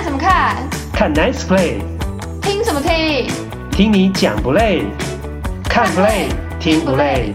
看什么看？看 Nice Play。听什么听？听你讲不累？看 Play 听不累？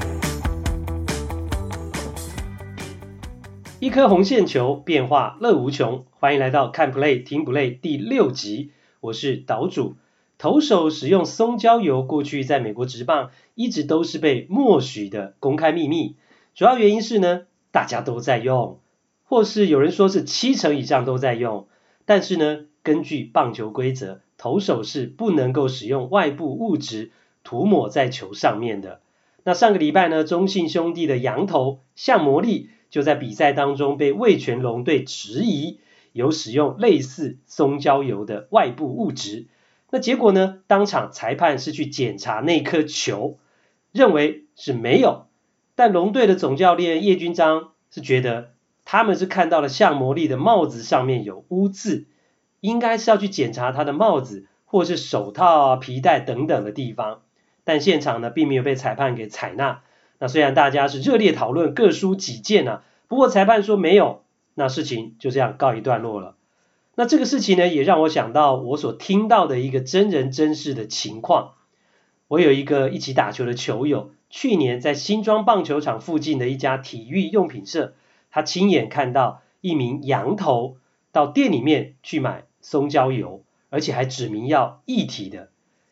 一颗红线球，变化乐无穷。欢迎来到看 Play 听不累第六集。我是岛主。投手使用松焦油，过去在美国职棒一直都是被默许的公开秘密。主要原因是呢，大家都在用，或是有人说是七成以上都在用。但是呢，根据棒球规则，投手是不能够使用外部物质涂抹在球上面的。那上个礼拜呢，中信兄弟的洋投向魔力就在比赛当中被味全龙队质疑有使用类似松焦油的外部物质。那结果呢？当场裁判是去检查那颗球，认为是没有。但龙队的总教练叶君璋是觉得他们是看到了向魔力的帽子上面有污渍，应该是要去检查他的帽子或是手套、皮带等等的地方。但现场呢，并没有被裁判给采纳。那虽然大家是热烈讨论，各抒己见啊，不过裁判说没有，那事情就这样告一段落了。那这个事情呢，也让我想到我所听到的一个真人真事的情况。我有一个一起打球的球友，去年在新庄棒球场附近的一家体育用品社，他亲眼看到一名洋头到店里面去买松焦油，而且还指明要液体的。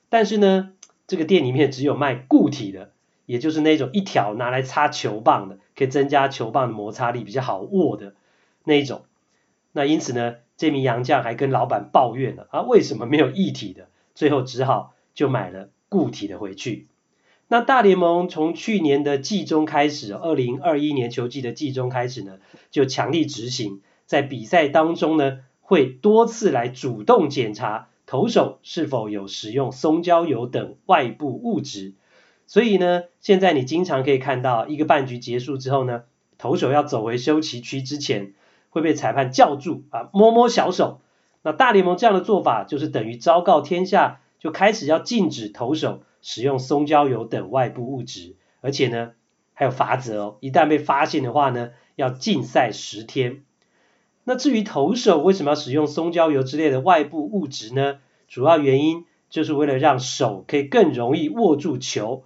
但是呢，这个店里面只有卖固体的，也就是那种一条拿来擦球棒的，可以增加球棒的摩擦力，比较好握的那一种。那因此呢，这名洋将还跟老板抱怨了啊，为什么没有液体的？最后只好就买了固体的回去。那大联盟从去年的季中开始，二零二一年球季的季中开始呢，就强力执行，在比赛当中呢，会多次来主动检查投手是否有使用松焦油等外部物质。所以呢，现在你经常可以看到一个半局结束之后呢，投手要走回休息区之前。会被裁判叫住啊，摸摸小手。那大联盟这样的做法，就是等于昭告天下，就开始要禁止投手使用松焦油等外部物质，而且呢还有罚则哦，一旦被发现的话呢，要禁赛十天。那至于投手为什么要使用松焦油之类的外部物质呢？主要原因就是为了让手可以更容易握住球，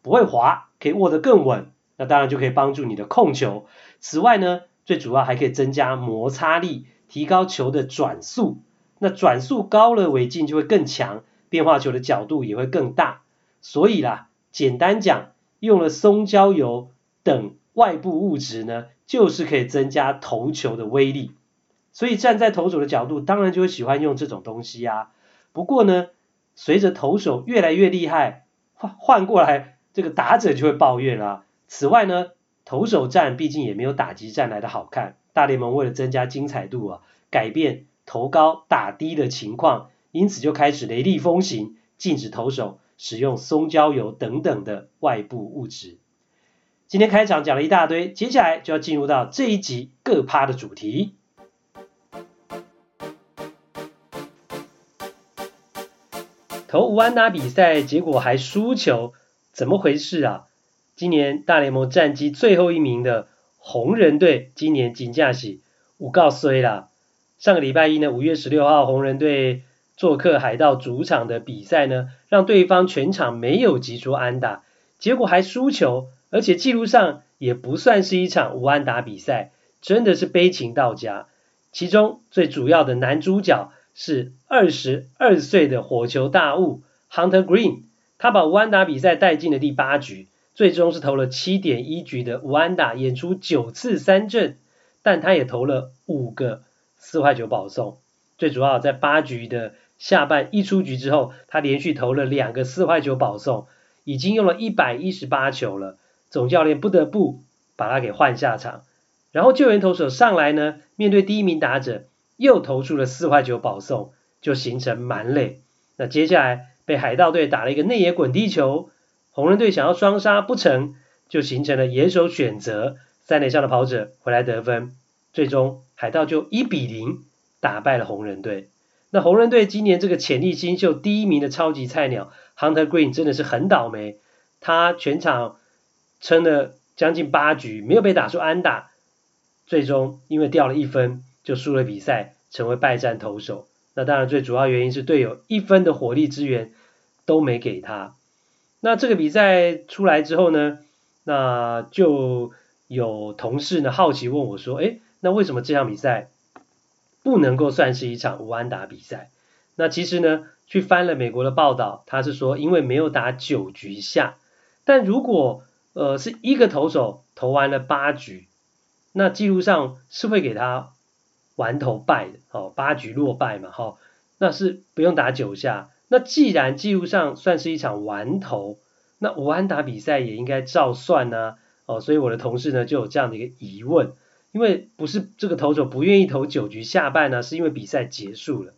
不会滑，可以握得更稳。那当然就可以帮助你的控球。此外呢，最主要还可以增加摩擦力，提高球的转速。那转速高了，尾劲就会更强，变化球的角度也会更大。所以啦，简单讲，用了松焦油等外部物质呢，就是可以增加投球的威力。所以站在投手的角度，当然就会喜欢用这种东西啊。不过呢，随着投手越来越厉害，换换过来，这个打者就会抱怨啦。此外呢，投手战毕竟也没有打击战来的好看，大联盟为了增加精彩度啊，改变投高打低的情况，因此就开始雷厉风行，禁止投手使用松焦油等等的外部物质。今天开场讲了一大堆，接下来就要进入到这一集各趴的主题。投无安打比赛，结果还输球，怎么回事啊？今年大联盟战绩最后一名的红人队，今年金价喜五告衰啦。上个礼拜一呢，五月十六号，红人队做客海盗主场的比赛呢，让对方全场没有击出安打，结果还输球，而且记录上也不算是一场无安打比赛，真的是悲情到家。其中最主要的男主角是二十二岁的火球大物 Hunter Green，他把无安打比赛带进了第八局。最终是投了七点一局的无安打，演出九次三振，但他也投了五个四坏球保送。最主要在八局的下半一出局之后，他连续投了两个四坏球保送，已经用了一百一十八球了。总教练不得不把他给换下场。然后救援投手上来呢，面对第一名打者又投出了四坏球保送，就形成满垒。那接下来被海盗队打了一个内野滚地球。红人队想要双杀不成，就形成了野手选择，三垒上的跑者回来得分，最终海盗就一比零打败了红人队。那红人队今年这个潜力新秀第一名的超级菜鸟 Hunter Green 真的是很倒霉，他全场撑了将近八局没有被打出安打，最终因为掉了一分就输了比赛，成为败战投手。那当然最主要原因是队友一分的火力支援都没给他。那这个比赛出来之后呢，那就有同事呢好奇问我说，诶，那为什么这场比赛不能够算是一场无安打比赛？那其实呢，去翻了美国的报道，他是说因为没有打九局下，但如果呃是一个投手投完了八局，那记录上是会给他完投败的，哦，八局落败嘛，哈，那是不用打九下。那既然记录上算是一场完投，那无安打比赛也应该照算呢，哦，所以我的同事呢就有这样的一个疑问，因为不是这个投手不愿意投九局下半呢，是因为比赛结束了，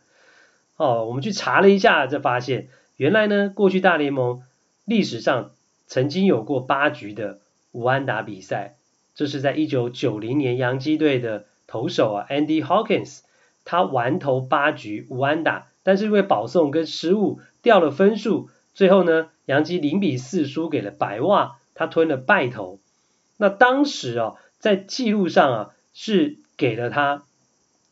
哦，我们去查了一下，就发现原来呢，过去大联盟历史上曾经有过八局的无安打比赛，这是在一九九零年洋基队的投手啊，Andy Hawkins，他完投八局无安打，但是因为保送跟失误掉了分数，最后呢，洋基零比四输给了白袜，他吞了败投。那当时啊，在记录上啊是给了他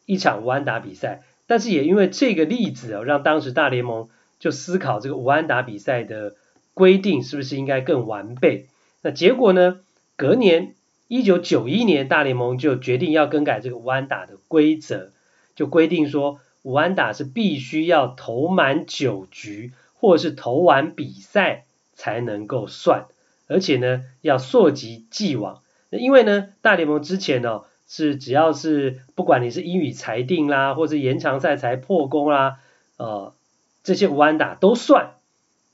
一场无安打比赛，但是也因为这个例子啊，让当时大联盟就思考这个无安打比赛的规定是不是应该更完备。那结果呢，隔年一九九一年大联盟就决定要更改这个无安打的规则，就规定说无安打是必须要投满九局。或者是投完比赛才能够算，而且呢要溯及既往。因为呢大联盟之前呢、哦、是只要是不管你是英语裁定啦，或是延长赛才破功啦，呃这些无安打都算。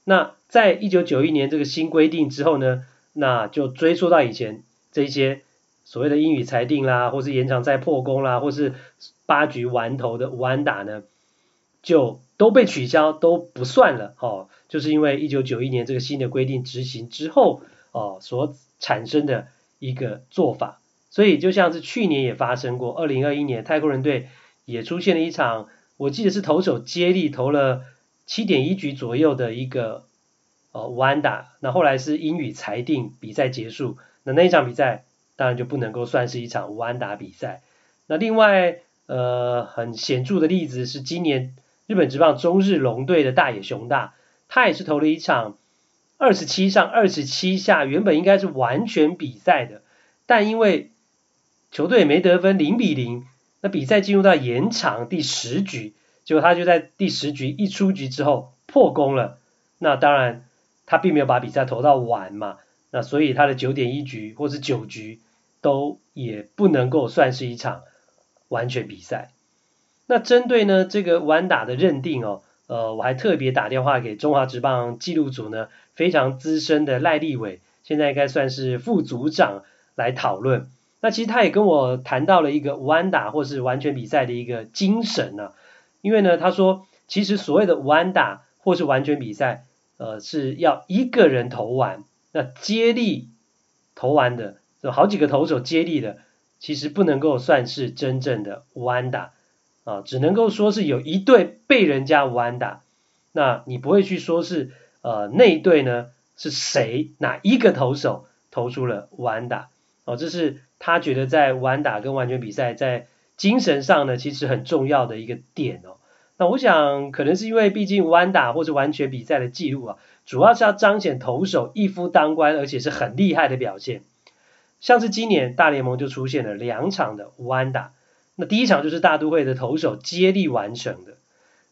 那在一九九一年这个新规定之后呢，那就追溯到以前这些所谓的英语裁定啦，或是延长赛破功啦，或是八局完投的无安打呢，就。都被取消，都不算了，哦，就是因为一九九一年这个新的规定执行之后，哦，所产生的一个做法，所以就像是去年也发生过，二零二一年太空人队也出现了一场，我记得是投手接力投了七点一局左右的一个哦无安打，那后来是英语裁定比赛结束，那那一场比赛当然就不能够算是一场无安打比赛。那另外呃很显著的例子是今年。日本职棒中日龙队的大野雄大，他也是投了一场二十七上二十七下，原本应该是完全比赛的，但因为球队没得分，零比零，那比赛进入到延长第十局，结果他就在第十局一出局之后破功了。那当然他并没有把比赛投到完嘛，那所以他的九点一局或是九局都也不能够算是一场完全比赛。那针对呢这个完打的认定哦，呃，我还特别打电话给中华职棒记录组呢非常资深的赖立伟，现在应该算是副组长来讨论。那其实他也跟我谈到了一个无安打或是完全比赛的一个精神呢，因为呢他说其实所谓的无安打或是完全比赛，呃是要一个人投完，那接力投完的，有好几个投手接力的，其实不能够算是真正的无安打。啊，只能够说是有一队被人家无安打，那你不会去说是呃那一队呢是谁哪一个投手投出了无安打哦，这是他觉得在无安打跟完全比赛在精神上呢其实很重要的一个点哦。那我想可能是因为毕竟无安打或者完全比赛的记录啊，主要是要彰显投手一夫当关，而且是很厉害的表现。像是今年大联盟就出现了两场的无安打。那第一场就是大都会的投手接力完成的，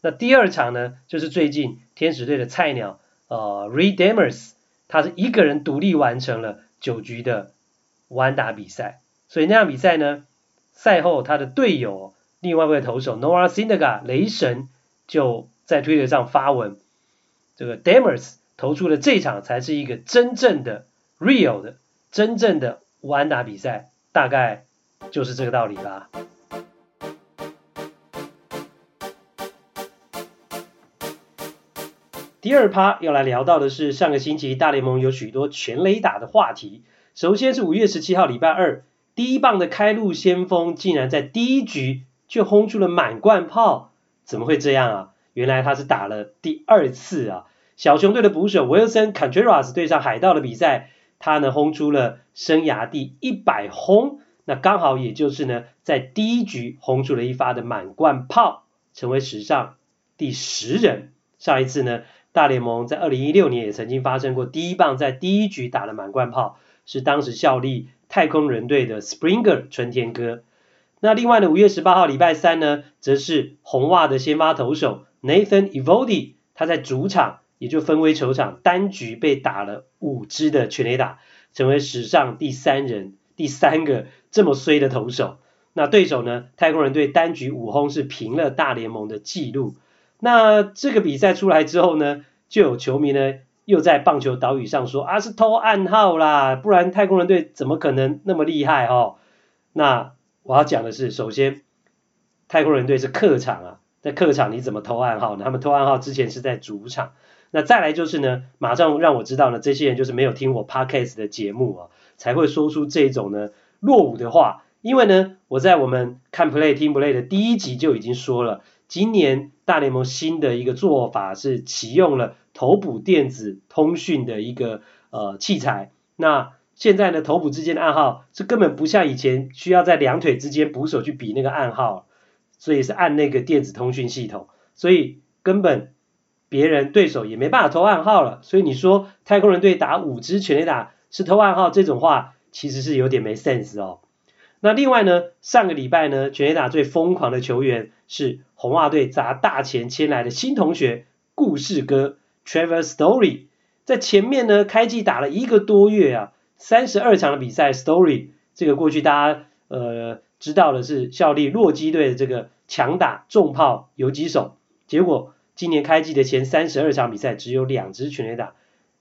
那第二场呢，就是最近天使队的菜鸟呃 Reed Demers，他是一个人独立完成了九局的无安打比赛，所以那场比赛呢，赛后他的队友另外一位投手 Noah s i n d e g a 雷神就在推特上发文，这个 Demers 投出的这场才是一个真正的 real 的真正的无安打比赛，大概就是这个道理吧。第二趴要来聊到的是上个星期大联盟有许多全垒打的话题。首先是五月十七号礼拜二，第一棒的开路先锋竟然在第一局就轰出了满贯炮，怎么会这样啊？原来他是打了第二次啊。小熊队的捕手 Willson Contreras 对上海盗的比赛，他呢轰出了生涯第一百轰，那刚好也就是呢在第一局轰出了一发的满贯炮，成为史上第十人。上一次呢，大联盟在二零一六年也曾经发生过第一棒在第一局打了满贯炮，是当时效力太空人队的 Springer 春天哥。那另外呢，五月十八号礼拜三呢，则是红袜的先发投手 Nathan Eovaldi，他在主场也就芬威球场单局被打了五支的全垒打，成为史上第三人，第三个这么衰的投手。那对手呢，太空人队单局五轰是平了大联盟的纪录。那这个比赛出来之后呢，就有球迷呢又在棒球岛屿上说啊，是偷暗号啦，不然太空人队怎么可能那么厉害哦？那我要讲的是，首先太空人队是客场啊，在客场你怎么偷暗号呢？他们偷暗号之前是在主场。那再来就是呢，马上让我知道呢，这些人就是没有听我 Podcast 的节目啊，才会说出这种呢落伍的话。因为呢，我在我们看 Play 听 Play 的第一集就已经说了。今年大联盟新的一个做法是启用了投捕电子通讯的一个呃器材。那现在呢，投捕之间的暗号是根本不像以前需要在两腿之间捕手去比那个暗号，所以是按那个电子通讯系统，所以根本别人对手也没办法偷暗号了。所以你说太空人队打五支全垒打是偷暗号这种话，其实是有点没 sense 哦。那另外呢，上个礼拜呢，全垒打最疯狂的球员是红袜队砸大钱签来的新同学故事哥 Trevor Story，在前面呢开季打了一个多月啊，三十二场的比赛，Story 这个过去大家呃知道的是效力洛基队的这个强打重炮游击手，结果今年开季的前三十二场比赛只有两支全垒打，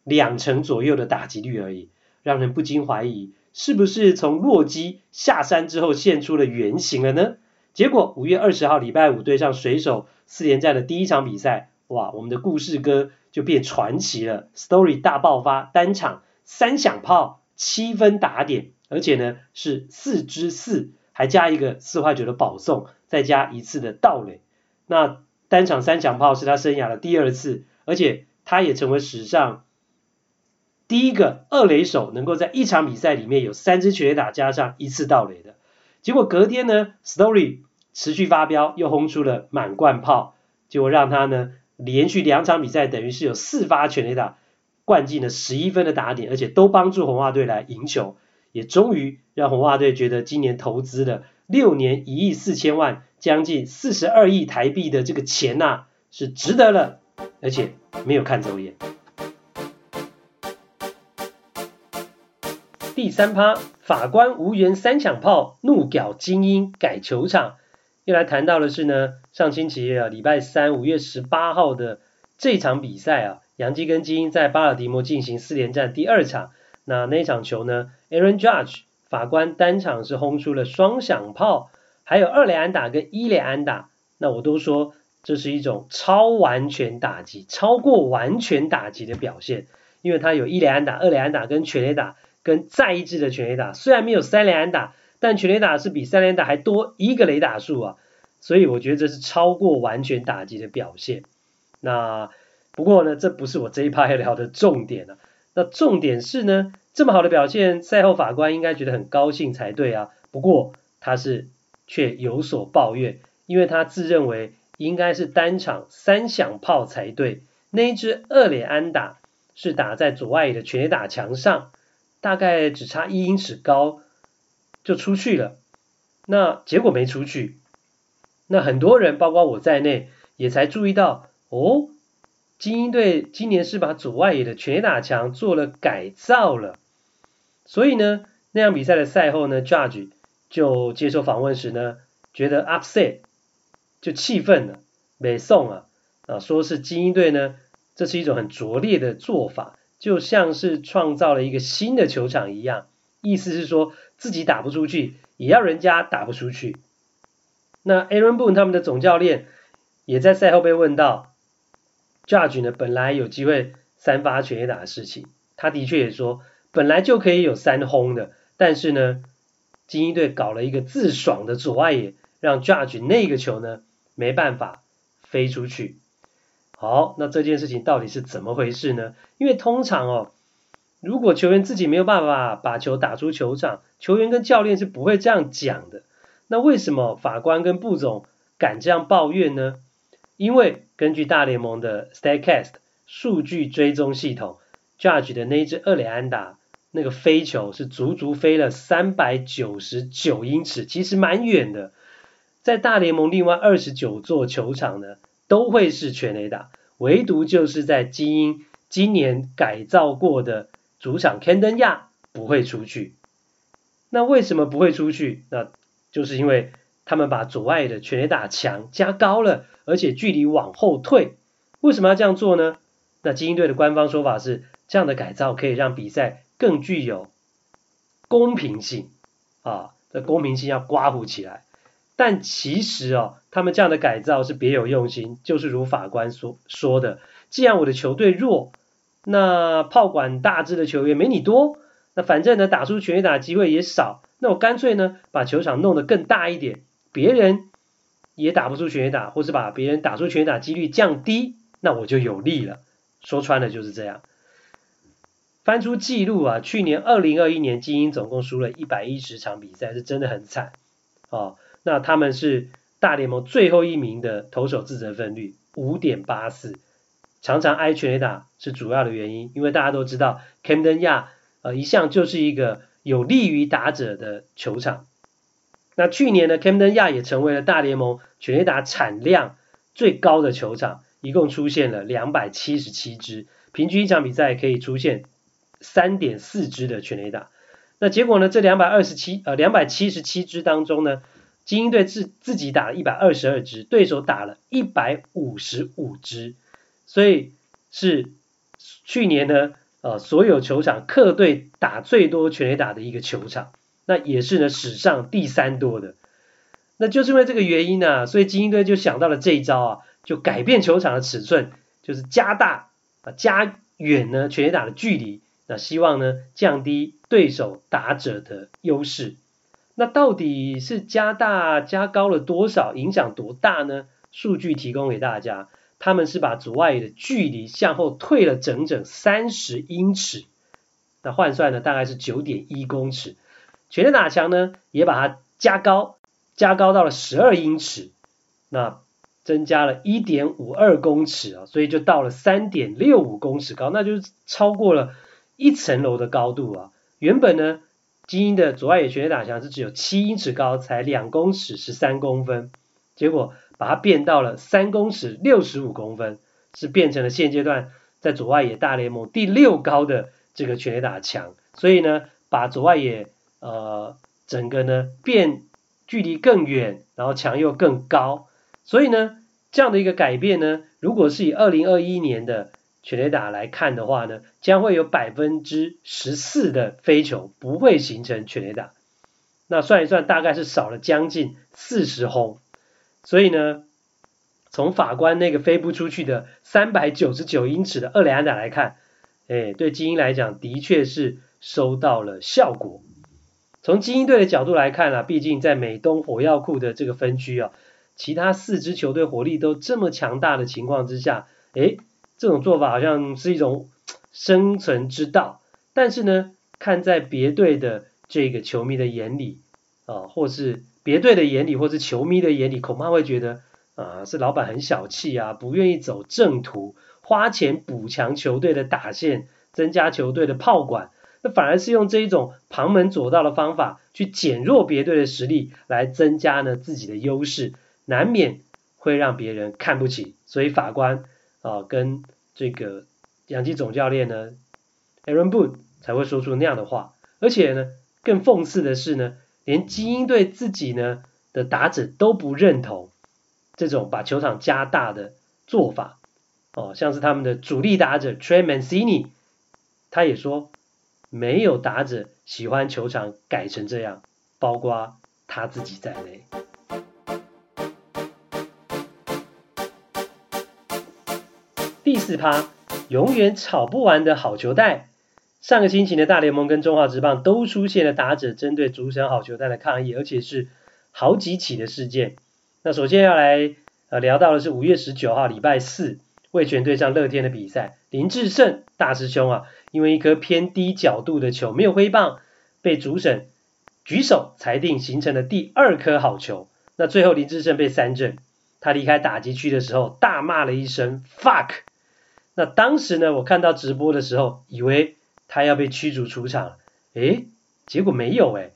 两成左右的打击率而已，让人不禁怀疑。是不是从洛基下山之后现出了原形了呢？结果五月二十号礼拜五对上水手四连战的第一场比赛，哇，我们的故事哥就变传奇了，Story 大爆发，单场三响炮七分打点，而且呢是四支四，还加一个四坏九的保送，再加一次的盗垒。那单场三响炮是他生涯的第二次，而且他也成为史上。第一个二垒手能够在一场比赛里面有三支全垒打加上一次盗垒的，结果隔天呢，Story 持续发飙，又轰出了满贯炮，结果让他呢连续两场比赛等于是有四发全垒打，灌进了十一分的打点，而且都帮助红袜队来赢球，也终于让红袜队觉得今年投资了六年一亿四千万，将近四十二亿台币的这个钱呐、啊、是值得了，而且没有看走眼。第三趴，法官无缘三响炮，怒屌精英改球场。又来谈到的是呢，上星期啊，礼拜三五月十八号的这场比赛啊，杨基跟精英在巴尔的摩进行四连战第二场。那那场球呢，Aaron Judge 法官单场是轰出了双响炮，还有二垒安打跟一垒安打。那我都说这是一种超完全打击，超过完全打击的表现，因为他有一垒安打、二垒安打跟全垒打。跟再一支的全垒打，虽然没有三连安打，但全垒打是比三连打还多一个雷打数啊，所以我觉得这是超过完全打击的表现。那不过呢，这不是我这一趴要聊的重点啊。那重点是呢，这么好的表现，赛后法官应该觉得很高兴才对啊。不过他是却有所抱怨，因为他自认为应该是单场三响炮才对，那一支二垒安打是打在左外野的全垒打墙上。大概只差一英尺高就出去了，那结果没出去，那很多人包括我在内也才注意到哦，精英队今年是把左外野的全打墙做了改造了，所以呢，那场比赛的赛后呢，Judge 就接受访问时呢，觉得 upset 就气愤了，没送啊。啊，说是精英队呢，这是一种很拙劣的做法。就像是创造了一个新的球场一样，意思是说自己打不出去，也要人家打不出去。那 Aaron Boone 他们的总教练也在赛后被问到，Judge 呢本来有机会三发全垒打的事情，他的确也说本来就可以有三轰的，但是呢，精英队搞了一个自爽的左外野，让 Judge 那个球呢没办法飞出去。好，那这件事情到底是怎么回事呢？因为通常哦，如果球员自己没有办法把球打出球场，球员跟教练是不会这样讲的。那为什么法官跟布总敢这样抱怨呢？因为根据大联盟的 Statcast 数据追踪系统，Judge 的那一支二垒安打，那个飞球是足足飞了三百九十九英尺，其实蛮远的。在大联盟另外二十九座球场呢，都会是全垒打，唯独就是在金莺今年改造过的主场肯顿亚不会出去。那为什么不会出去？那就是因为他们把左外野的全垒打墙加高了，而且距离往后退。为什么要这样做呢？那金莺队的官方说法是，这样的改造可以让比赛更具有公平性啊，这公平性要刮胡起来。但其实哦，他们这样的改造是别有用心，就是如法官所说的，既然我的球队弱，那炮管大只的球员没你多。那反正呢，打出全垒打机会也少，那我干脆呢，把球场弄得更大一点，别人也打不出全垒打，或是把别人打出全垒打几率降低，那我就有利了。说穿了就是这样。翻出记录啊，去年二零二一年精英总共输了一百一十场比赛，是真的很惨哦。那他们是大联盟最后一名的投手自责分率五点八四，常常挨全垒打是主要的原因，因为大家都知道 Camden Yards。呃，一向就是一个有利于打者的球场。那去年呢，Camden Yards 也成为了大联盟全垒打产量最高的球场，一共出现了两百七十七支，平均一场比赛可以出现三点四支的全垒打。那结果呢，这两百二十七呃两百七十七支当中呢，精英队自自己打了一百二十二支，对手打了一百五十五支，所以是去年呢。呃，所有球场客队打最多全垒打的一个球场，那也是呢史上第三多的。那就是因为这个原因呢、所以精英队就想到了这一招啊，就改变球场的尺寸，就是加大啊加远呢全垒打的距离，那希望呢降低对手打者的优势。那到底是加大加高了多少，影响多大呢？数据提供给大家。他们是把阻碍的距离向后退了整整三十英尺，那换算呢大概是九点一公尺。全垒打墙呢也把它加高，加高到了十二英尺，那增加了一点五二公尺啊，所以就到了三点六五公尺高，那就是超过了一层楼的高度啊。原本呢，基因的左外野全垒打墙是只有七英尺高，才两公尺十三公分，结果。把它变到了三公尺六十五公分，是变成了现阶段在左外野大联盟第六高的这个全垒打墙，所以呢，把左外野呃整个呢变距离更远，然后墙又更高，所以呢这样的一个改变呢，如果是以二零二一年的全垒打来看的话呢，将会有百分之十四的飞球不会形成全垒打，那算一算大概是少了将近四十轰。所以呢，从法官那个飞不出去的三百九十九英尺的二垒安打来看，哎，对精英来讲的确是收到了效果。从精英队的角度来看啊，毕竟在美东火药库的这个分区啊，其他四支球队火力都这么强大的情况之下，哎，这种做法好像是一种生存之道。但是呢，看在别队的这个球迷的眼里啊，或是。别队的眼里，或是球迷的眼里，恐怕会觉得啊，是老板很小气啊，不愿意走正途，花钱补强球队的打线，增加球队的炮管，那反而是用这一种旁门左道的方法去减弱别队的实力，来增加呢自己的优势，难免会让别人看不起。所以法官啊，跟这个洋基总教练呢，Aaron Boone 才会说出那样的话。而且呢，更讽刺的是呢。连基因队自己呢的打者都不认同这种把球场加大的做法哦，像是他们的主力打者 Trey Mancini，他也说没有打者喜欢球场改成这样，包括他自己在内。第四趴，永远吵不完的好球带。上个星期的大联盟跟中华职棒都出现了打者针对主审好球带的抗议，而且是好几起的事件。那首先要来呃聊到的是五月十九号礼拜四味全对上乐天的比赛，林智胜大师兄啊，因为一颗偏低角度的球没有挥棒，被主审举手裁定形成了第二颗好球，那最后林智胜被三振，他离开打击区的时候大骂了一声 fuck。那当时呢，我看到直播的时候，以为他要被驱逐出场，诶，结果没有诶。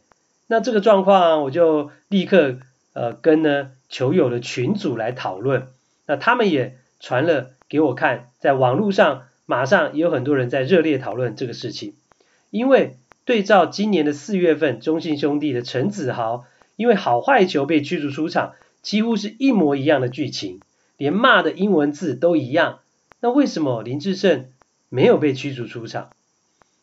那这个状况，我就立刻呃跟呢球友的群组来讨论，那他们也传了给我看，在网络上马上也有很多人在热烈讨论这个事情，因为对照今年的四月份，中信兄弟的陈子豪因为好坏球被驱逐出场，几乎是一模一样的剧情，连骂的英文字都一样。那为什么林志胜没有被驱逐出场？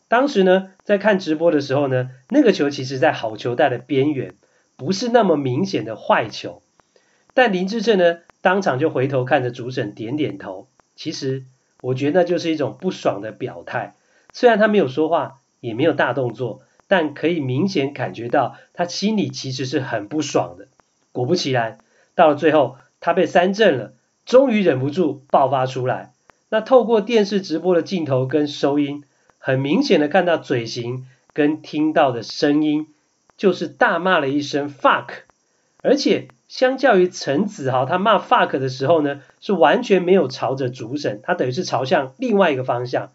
当时呢，在看直播的时候呢，那个球其实在好球带的边缘，不是那么明显的坏球。但林志胜呢，当场就回头看着主审点点头。其实我觉得那就是一种不爽的表态。虽然他没有说话，也没有大动作，但可以明显感觉到他心里其实是很不爽的。果不其然，到了最后，他被三振了，终于忍不住爆发出来。那透过电视直播的镜头跟收音。很明显的看到嘴型跟听到的声音，就是大骂了一声 fuck，而且相较于陈子豪他骂 fuck 的时候呢，是完全没有朝着主审，他等于是朝向另外一个方向，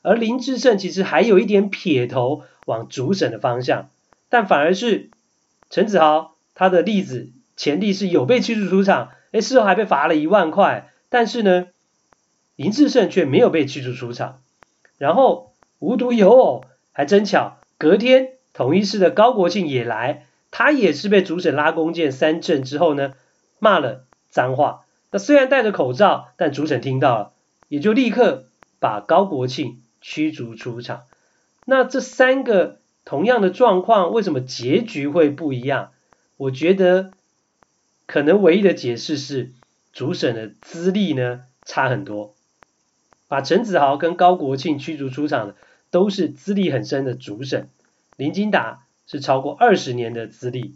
而林志胜其实还有一点撇头往主审的方向，但反而是陈子豪他的例子前例是有被驱逐出场，哎，事后还被罚了一万块，但是呢，林志胜却没有被驱逐出场，然后。无独有偶，还真巧，隔天统一狮的高国庆也来，他也是被主审拉弓箭三阵之后呢，骂了脏话。那虽然戴着口罩，但主审听到了，也就立刻把高国庆驱逐出场。那这三个同样的状况，为什么结局会不一样？我觉得可能唯一的解释是主审的资历呢差很多，把陈子豪跟高国庆驱逐出场的。都是资历很深的主审，林金达是超过二十年的资历，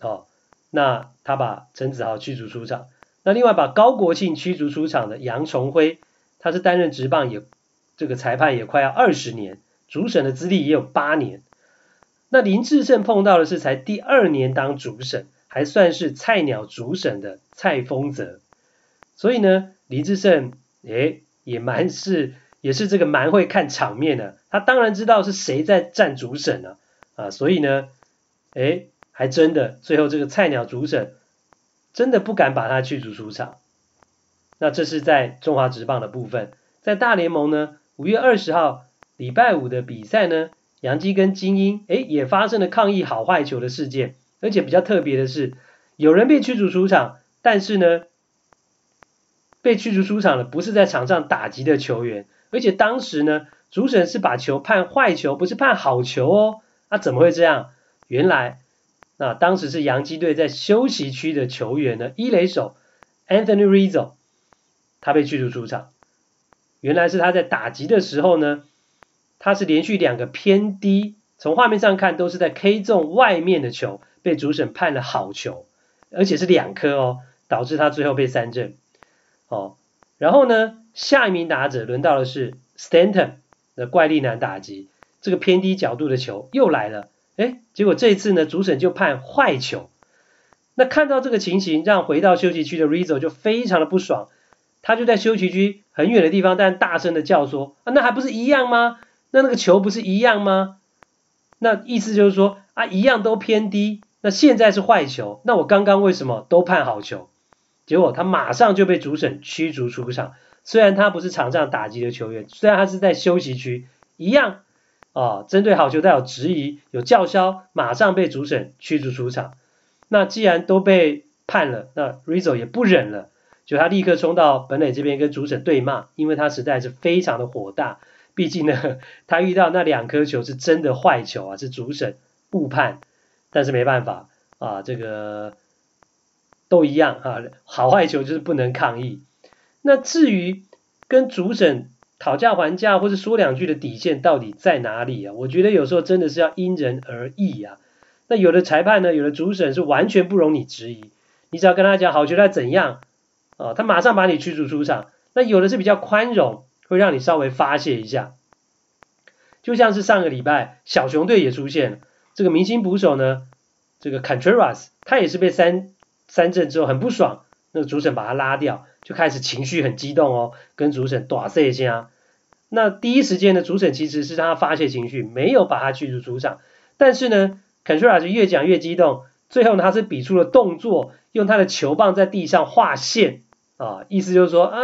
哦，那他把陈子豪驱逐出场，那另外把高国庆驱逐出场的杨崇辉，他是担任职棒也这个裁判也快要二十年，主审的资历也有八年，那林志胜碰到的是才第二年当主审，还算是菜鸟主审的蔡丰泽，所以呢，林志胜诶也蛮是。也是这个蛮会看场面的，他当然知道是谁在站主审了啊，所以呢，哎，还真的最后这个菜鸟主审真的不敢把他驱逐出场。那这是在中华职棒的部分，在大联盟呢，五月二十号礼拜五的比赛呢，杨基跟金莺哎也发生了抗议好坏球的事件，而且比较特别的是，有人被驱逐出场，但是呢，被驱逐出场的不是在场上打击的球员。而且当时呢，主审是把球判坏球，不是判好球哦。那、怎么会这样？原来，那当时是洋基队在休息区的球员呢，一垒手 Anthony Rizzo，他被驱逐出场。原来是他在打击的时候呢，他是连续两个偏低，从画面上看都是在 K 中外面的球，被主审判了好球，而且是两颗哦，导致他最后被三振。哦，然后呢？下一名打者轮到的是 Stanton 的怪力男打击，这个偏低角度的球又来了，哎，结果这一次呢，主审就判坏球。那看到这个情形，让回到休息区的 Rizzo 就非常的不爽，他就在休息区很远的地方，但大声的叫说：啊，那还不是一样吗？那那个球不是一样吗？那意思就是说啊，一样都偏低，那现在是坏球，那我刚刚为什么都判好球？结果他马上就被主审驱逐出场。虽然他不是场上打击的球员，虽然他是在休息区，一样啊，针对好球带有质疑、有叫嚣，马上被主审驱逐出场。那既然都被判了，那 Rizzo 也不忍了，就他立刻冲到本垒这边跟主审对骂，因为他实在是非常的火大。毕竟呢，他遇到那两颗球是真的坏球啊，是主审误判，但是没办法啊，这个都一样啊，好坏球就是不能抗议。那至于跟主审讨价还价或者说两句的底线到底在哪里啊？我觉得有时候真的是要因人而异啊。那有的裁判呢，有的主审是完全不容你质疑，你只要跟他讲好球他怎样啊，他马上把你驱逐出场。那有的是比较宽容，会让你稍微发泄一下。就像是上个礼拜小熊队也出现了，这个明星捕手呢，这个 Contreras 他也是被三三振之后很不爽，那个主审把他拉掉，就开始情绪很激动哦，跟主审打一下。那第一时间呢，主审其实是让他发泄情绪，没有把他驱逐出场。但是呢，Contreras 越讲越激动，最后呢，他是比出了动作，用他的球棒在地上画线啊，意思就是说，啊，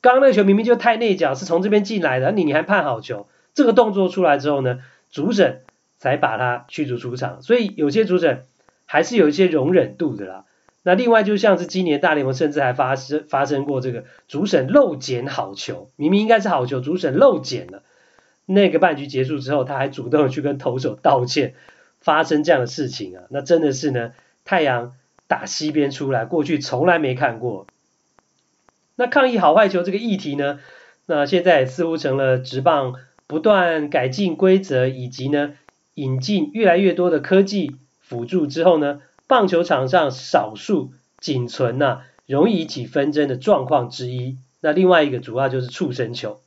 刚刚那个球明明就太内角，是从这边进来的，你你还判好球。这个动作出来之后呢，主审才把他驱逐出场。所以有些主审还是有一些容忍度的啦。那另外就像是今年大联盟甚至还发生发生过这个主审漏捡好球，明明应该是好球，主审漏捡了。那个半局结束之后，他还主动去跟投手道歉，发生这样的事情啊，那真的是呢，太阳打西边出来，过去从来没看过。那抗议好坏球这个议题呢，那现在似乎成了职棒不断改进规则以及呢引进越来越多的科技辅助之后呢。棒球场上少数仅存呐、容易引起纷争的状况之一。那另外一个主要就是触身球。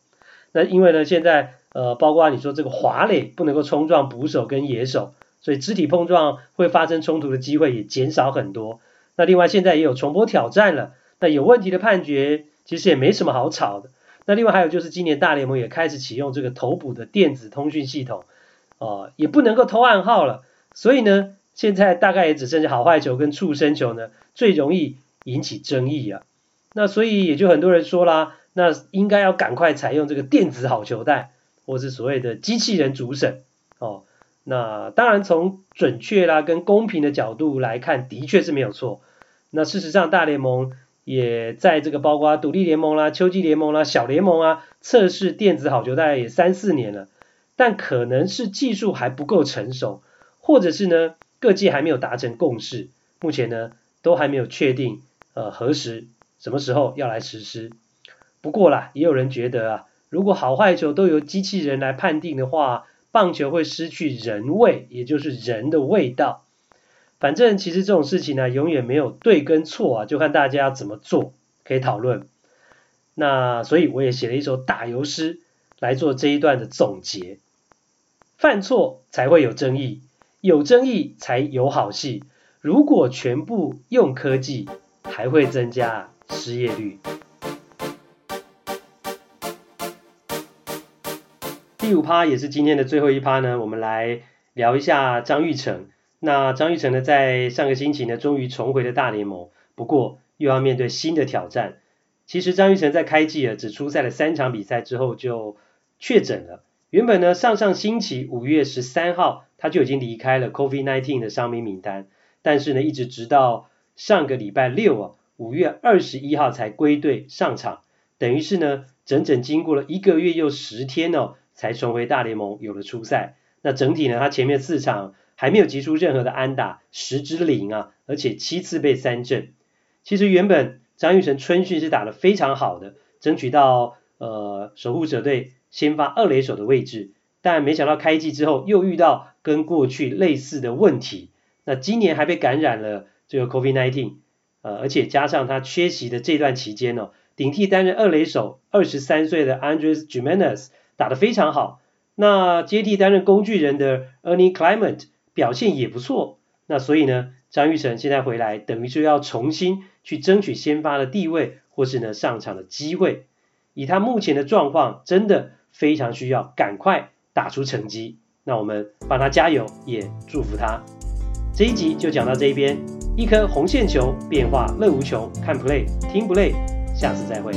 那因为呢，现在呃，包括你说这个滑垒不能够冲撞捕手跟野手，所以肢体碰撞会发生冲突的机会也减少很多。那另外现在也有重播挑战了，那有问题的判决其实也没什么好吵的。那另外还有就是今年大联盟也开始启用这个投捕的电子通讯系统，哦、呃，也不能够偷暗号了。所以呢。现在大概也只剩下好坏球跟触身球呢，最容易引起争议啊。那所以也就很多人说啦，那应该要赶快采用这个电子好球带，或是所谓的机器人主审哦。那当然从准确啦跟公平的角度来看，的确是没有错。那事实上大联盟也在这个包括独立联盟啦、秋季联盟啦、小联盟啊，测试电子好球带也三四年了，但可能是技术还不够成熟，或者是呢？各界还没有达成共识，目前呢都还没有确定，呃，何时、什么时候要来实施。不过啦，也有人觉得啊，如果好坏球都由机器人来判定的话，棒球会失去人味，也就是人的味道。反正其实这种事情呢，永远没有对跟错啊，就看大家怎么做，可以讨论。那所以我也写了一首打油诗来做这一段的总结。犯错才会有争议。有争议才有好戏。如果全部用科技，还会增加失业率。第五趴也是今天的最后一趴呢，我们来聊一下张玉成。那张玉成呢，在上个星期呢，终于重回了大联盟，不过又要面对新的挑战。其实张玉成在开季啊，只出赛了三场比赛之后就确诊了。原本呢，上上星期五月十三号他就已经离开了 COVID-19 的伤兵名单，但是呢，一直直到上个礼拜六啊，五月二十一号才归队上场，等于是呢，整整经过了一个月又十天哦，才重回大联盟有了出赛。那整体呢，他前面四场还没有击出任何的安打，十支零啊，而且七次被三振。其实原本张育成春训是打得非常好的，争取到呃守护者队。先发二垒手的位置，但没想到开季之后又遇到跟过去类似的问题。那今年还被感染了这个 COVID-19，呃，而且加上他缺席的这段期间呢，顶替担任二垒手二十三岁的 Andres Gimenez 打得非常好。那接替担任工具人的 Ernie Clement 表现也不错。那所以呢，张育成现在回来，等于是要重新去争取先发的地位，或是呢上场的机会。以他目前的状况，真的。非常需要赶快打出成绩，那我们帮他加油，也祝福他。这一集就讲到这一边，一颗红线球，变化乐无穷，看 play 听 play，下次再会。